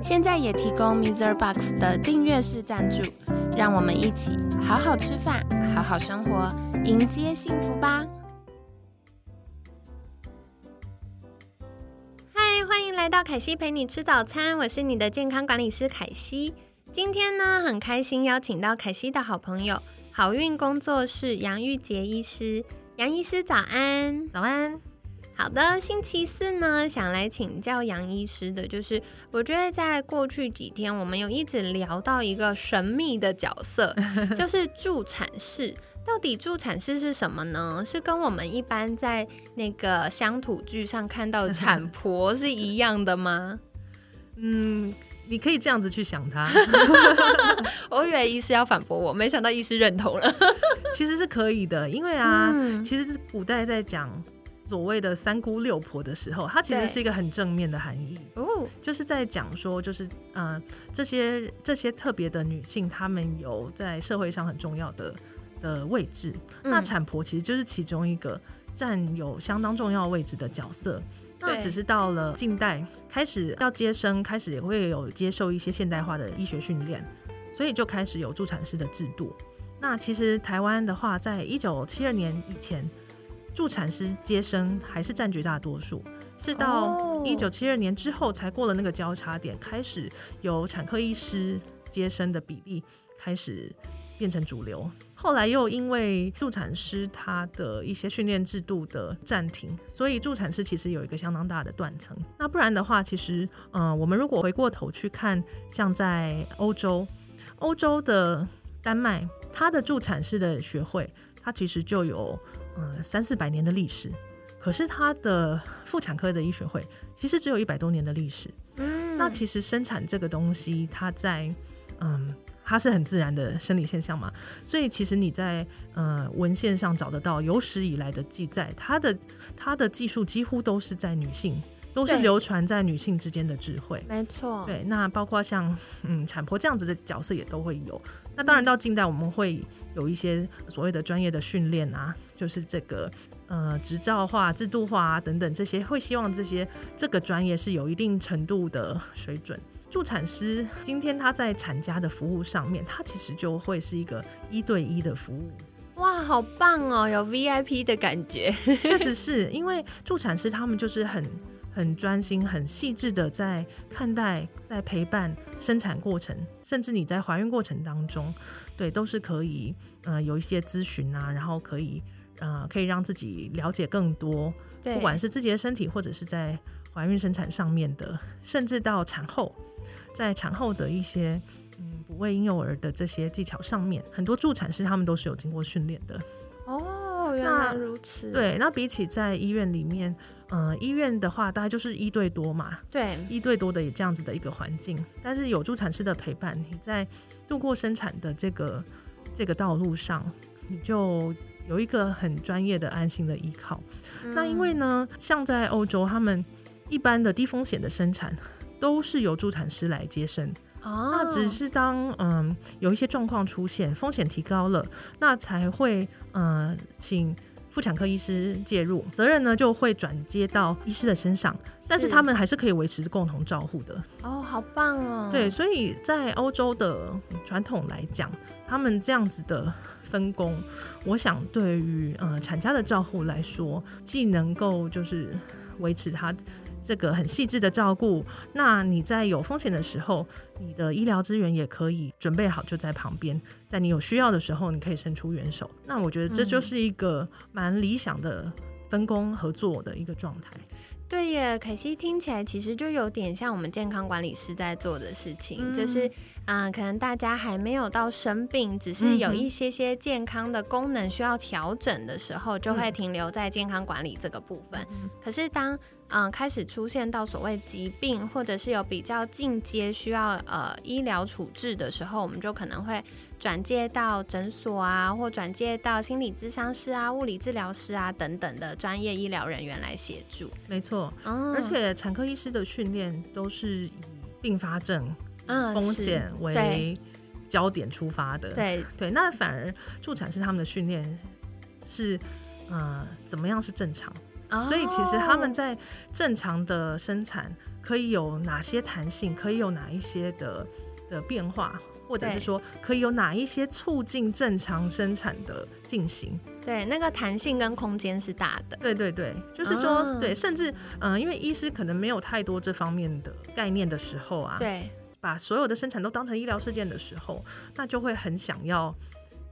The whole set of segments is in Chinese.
现在也提供 Mr. Box 的订阅式赞助，让我们一起好好吃饭，好好生活，迎接幸福吧！嗨，欢迎来到凯西陪你吃早餐，我是你的健康管理师凯西。今天呢，很开心邀请到凯西的好朋友好运工作室杨玉杰医师。杨医师早安，早安。好的，星期四呢，想来请教杨医师的，就是我觉得在过去几天，我们有一直聊到一个神秘的角色，就是助产士。到底助产士是什么呢？是跟我们一般在那个乡土剧上看到的产婆是一样的吗？嗯。你可以这样子去想他，我以为医师要反驳我，没想到医师认同了。其实是可以的，因为啊，其实是古代在讲所谓的三姑六婆的时候，它其实是一个很正面的含义哦，就是在讲说，就是嗯，这些这些特别的女性，她们有在社会上很重要的的位置。那产婆其实就是其中一个占有相当重要位置的角色。那只是到了近代开始要接生，开始也会有接受一些现代化的医学训练，所以就开始有助产师的制度。那其实台湾的话，在一九七二年以前，助产师接生还是占绝大多数，是到一九七二年之后才过了那个交叉点，开始由产科医师接生的比例开始变成主流。后来又因为助产师他的一些训练制度的暂停，所以助产师其实有一个相当大的断层。那不然的话，其实，嗯，我们如果回过头去看，像在欧洲，欧洲的丹麦，它的助产师的学会，它其实就有嗯三四百年的历史。可是它的妇产科的医学会，其实只有一百多年的历史。嗯，那其实生产这个东西，它在嗯。它是很自然的生理现象嘛，所以其实你在呃文献上找得到有史以来的记载，它的它的技术几乎都是在女性，都是流传在女性之间的智慧。没错，对，那包括像嗯产婆这样子的角色也都会有。那当然到近代我们会有一些所谓的专业的训练啊，就是这个呃执照化、制度化啊等等这些，会希望这些这个专业是有一定程度的水准。助产师今天他在产家的服务上面，他其实就会是一个一对一的服务。哇，好棒哦，有 VIP 的感觉。确实是因为助产师他们就是很很专心、很细致的在看待、在陪伴生产过程，甚至你在怀孕过程当中，对，都是可以呃有一些咨询啊，然后可以呃可以让自己了解更多，不管是自己的身体或者是在怀孕生产上面的，甚至到产后。在产后的一些嗯哺喂婴幼儿的这些技巧上面，很多助产师他们都是有经过训练的。哦，原来如此。对，那比起在医院里面，嗯，医院的话大概就是一对多嘛。对，一对多的也这样子的一个环境，但是有助产师的陪伴，你在度过生产的这个这个道路上，你就有一个很专业的安心的依靠。那因为呢，像在欧洲，他们一般的低风险的生产。都是由助产师来接生，那只是当嗯有一些状况出现，风险提高了，那才会嗯请妇产科医师介入，责任呢就会转接到医师的身上，但是他们还是可以维持共同照护的。哦，好棒哦！对，所以在欧洲的传统来讲，他们这样子的分工，我想对于呃产家的照护来说，既能够就是维持他。这个很细致的照顾，那你在有风险的时候，你的医疗资源也可以准备好就在旁边，在你有需要的时候，你可以伸出援手。那我觉得这就是一个蛮理想的分工合作的一个状态。对耶，可惜听起来其实就有点像我们健康管理师在做的事情，就是嗯，可能大家还没有到生病，只是有一些些健康的功能需要调整的时候，就会停留在健康管理这个部分。可是当嗯开始出现到所谓疾病，或者是有比较进阶需要呃医疗处置的时候，我们就可能会转介到诊所啊，或转介到心理咨商师啊、物理治疗师啊等等的专业医疗人员来协助。没错，而且产科医师的训练都是以并发症风险为焦点出发的。对对，那反而助产师他们的训练是。呃，怎么样是正常？所以其实他们在正常的生产可以有哪些弹性，可以有哪一些的的变化，或者是说可以有哪一些促进正常生产的进行？对，那个弹性跟空间是大的。对对对，就是说，对，甚至嗯，因为医师可能没有太多这方面的概念的时候啊，对，把所有的生产都当成医疗事件的时候，那就会很想要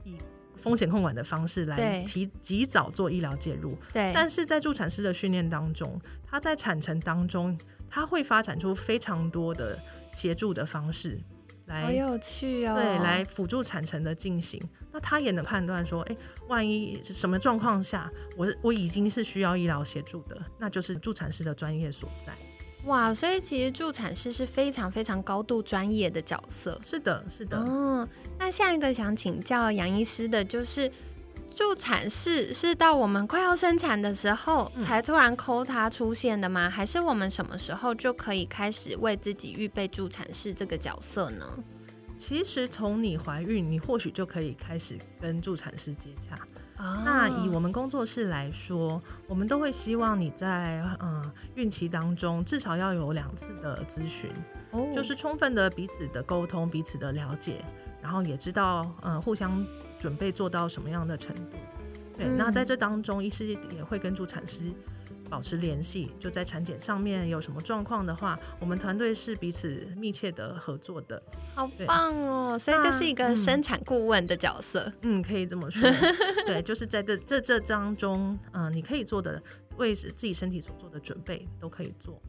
以。风险控管的方式来提及早做医疗介入，对。但是在助产师的训练当中，他在产程当中，他会发展出非常多的协助的方式，来，好有趣哦。对，来辅助产程的进行。那他也能判断说，哎，万一什么状况下，我我已经是需要医疗协助的，那就是助产师的专业所在。哇，所以其实助产师是非常非常高度专业的角色。是的，是的。嗯，那下一个想请教杨医师的就是，助产士是到我们快要生产的时候才突然抠他出现的吗？还是我们什么时候就可以开始为自己预备助产士这个角色呢？其实从你怀孕，你或许就可以开始跟助产师接洽。那以我们工作室来说，我们都会希望你在嗯孕期当中至少要有两次的咨询，就是充分的彼此的沟通、彼此的了解，然后也知道嗯互相准备做到什么样的程度。对，那在这当中，医师也会跟助产师。保持联系，就在产检上面有什么状况的话，我们团队是彼此密切的合作的，好棒哦！所以这是一个生产顾问的角色，嗯，可以这么说。对，就是在这这这当中，嗯，你可以做的为自己身体所做的准备都可以做。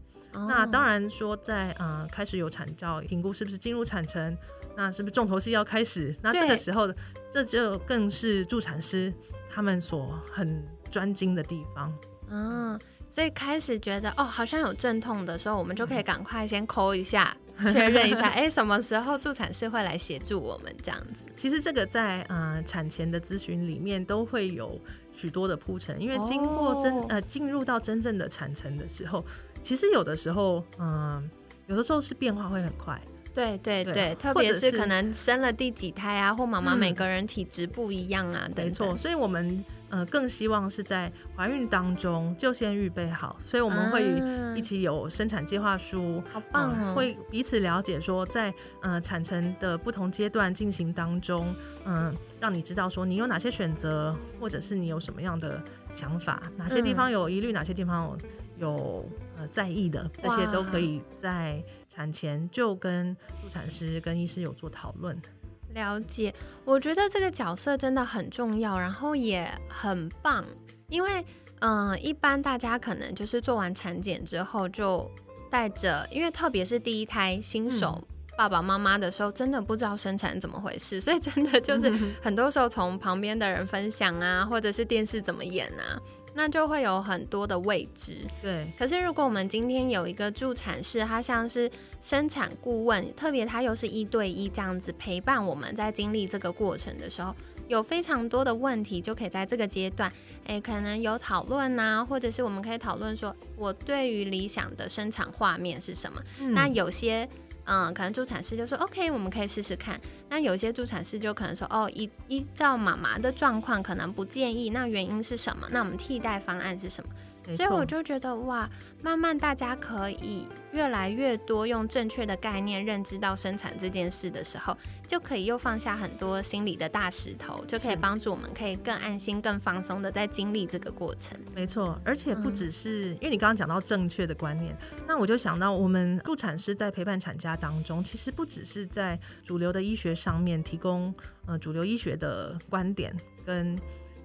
那当然说，在呃开始有产兆评估是不是进入产程，那是不是重头戏要开始？那这个时候，这就更是助产师他们所很专精的地方。嗯，所以开始觉得哦，好像有阵痛的时候，我们就可以赶快先抠一下，确认一下，哎，什么时候助产士会来协助我们这样子？其实这个在呃产前的咨询里面都会有许多的铺陈，因为经过真呃进入到真正的产程的时候，其实有的时候嗯，有的时候是变化会很快。对对对，特别是可能生了第几胎啊，或妈妈每个人体质不一样啊，没错，所以我们。呃，更希望是在怀孕当中就先预备好，所以我们会一起有生产计划书，好棒哦！会彼此了解说，在呃产程的不同阶段进行当中，嗯，让你知道说你有哪些选择，或者是你有什么样的想法，哪些地方有疑虑，哪些地方有有呃在意的，这些都可以在产前就跟助产师跟医师有做讨论。了解，我觉得这个角色真的很重要，然后也很棒，因为嗯，一般大家可能就是做完产检之后就带着，因为特别是第一胎新手爸爸妈妈的时候，真的不知道生产怎么回事，所以真的就是 很多时候从旁边的人分享啊，或者是电视怎么演啊。那就会有很多的未知，对。可是如果我们今天有一个助产士，他像是生产顾问，特别他又是一对一这样子陪伴我们在经历这个过程的时候，有非常多的问题就可以在这个阶段，诶，可能有讨论呐，或者是我们可以讨论说，我对于理想的生产画面是什么？那有些。嗯，可能助产师就说 OK，我们可以试试看。那有些助产师就可能说，哦，依依照妈妈的状况，可能不建议。那原因是什么？那我们替代方案是什么？所以我就觉得哇，慢慢大家可以越来越多用正确的概念认知到生产这件事的时候，就可以又放下很多心理的大石头，就可以帮助我们可以更安心、更放松的在经历这个过程。没错，而且不只是因为你刚刚讲到正确的观念，那我就想到我们助产师在陪伴产家当中，其实不只是在主流的医学上面提供呃主流医学的观点跟。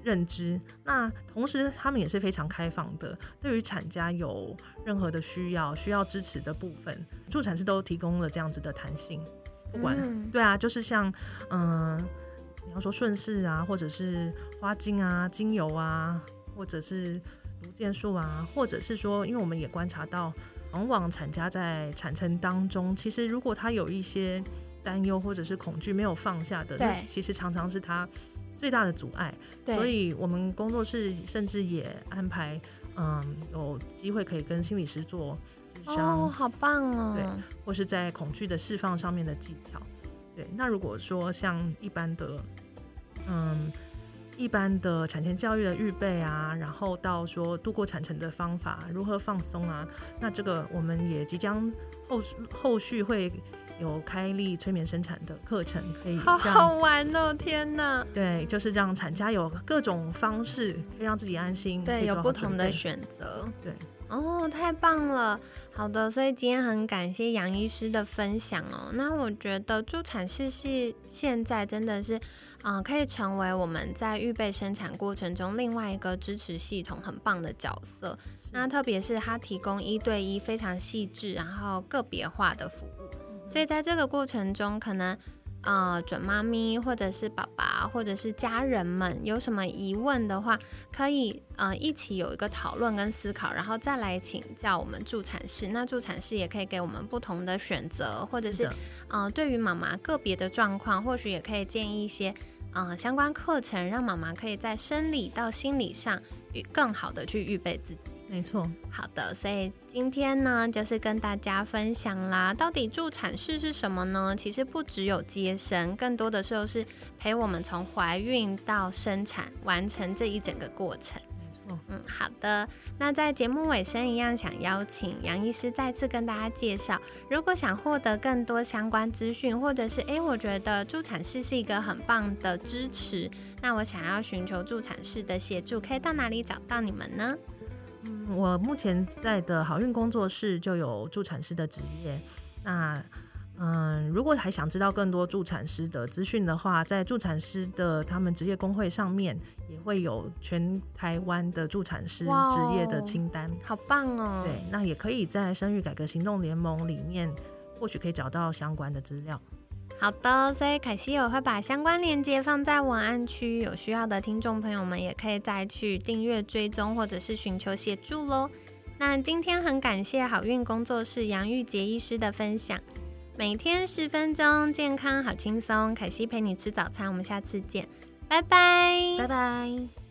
认知，那同时他们也是非常开放的。对于产家有任何的需要、需要支持的部分，助产师都提供了这样子的弹性。不管对啊，就是像嗯，你要说顺势啊，或者是花精啊、精油啊，或者是颅件数啊，或者是说，因为我们也观察到，往往产家在产程当中，其实如果他有一些担忧或者是恐惧没有放下的，那其实常常是他最大的阻碍。所以我们工作室甚至也安排，嗯，有机会可以跟心理师做咨商，哦，好棒哦，对，或是在恐惧的释放上面的技巧。对，那如果说像一般的，嗯。一般的产前教育的预备啊，然后到说度过产程的方法，如何放松啊，那这个我们也即将后后续会有开立催眠生产的课程，可以好好玩哦！天哪，对，就是让产家有各种方式可以让自己安心，对，有不同的选择，对。哦，太棒了！好的，所以今天很感谢杨医师的分享哦。那我觉得助产士是现在真的是，嗯，可以成为我们在预备生产过程中另外一个支持系统很棒的角色。那特别是他提供一对一非常细致，然后个别化的服务，所以在这个过程中可能。呃，准妈咪或者是爸爸或者是家人们有什么疑问的话，可以呃一起有一个讨论跟思考，然后再来请教我们助产士。那助产士也可以给我们不同的选择，或者是呃对于妈妈个别的状况，或许也可以建议一些呃相关课程，让妈妈可以在生理到心理上更好的去预备自己。没错，好的，所以今天呢，就是跟大家分享啦，到底助产士是什么呢？其实不只有接生，更多的时候是陪我们从怀孕到生产完成这一整个过程。嗯，好的，那在节目尾声一样，想邀请杨医师再次跟大家介绍，如果想获得更多相关资讯，或者是诶，我觉得助产士是一个很棒的支持，那我想要寻求助产士的协助，可以到哪里找到你们呢？我目前在的好运工作室就有助产师的职业。那嗯，如果还想知道更多助产师的资讯的话，在助产师的他们职业工会上面也会有全台湾的助产师职业的清单。好棒哦！对，那也可以在生育改革行动联盟里面，或许可以找到相关的资料。好的，所以凯西我会把相关链接放在文案区，有需要的听众朋友们也可以再去订阅追踪，或者是寻求协助喽。那今天很感谢好运工作室杨玉杰医师的分享，每天十分钟，健康好轻松，凯西陪你吃早餐，我们下次见，拜拜，拜拜。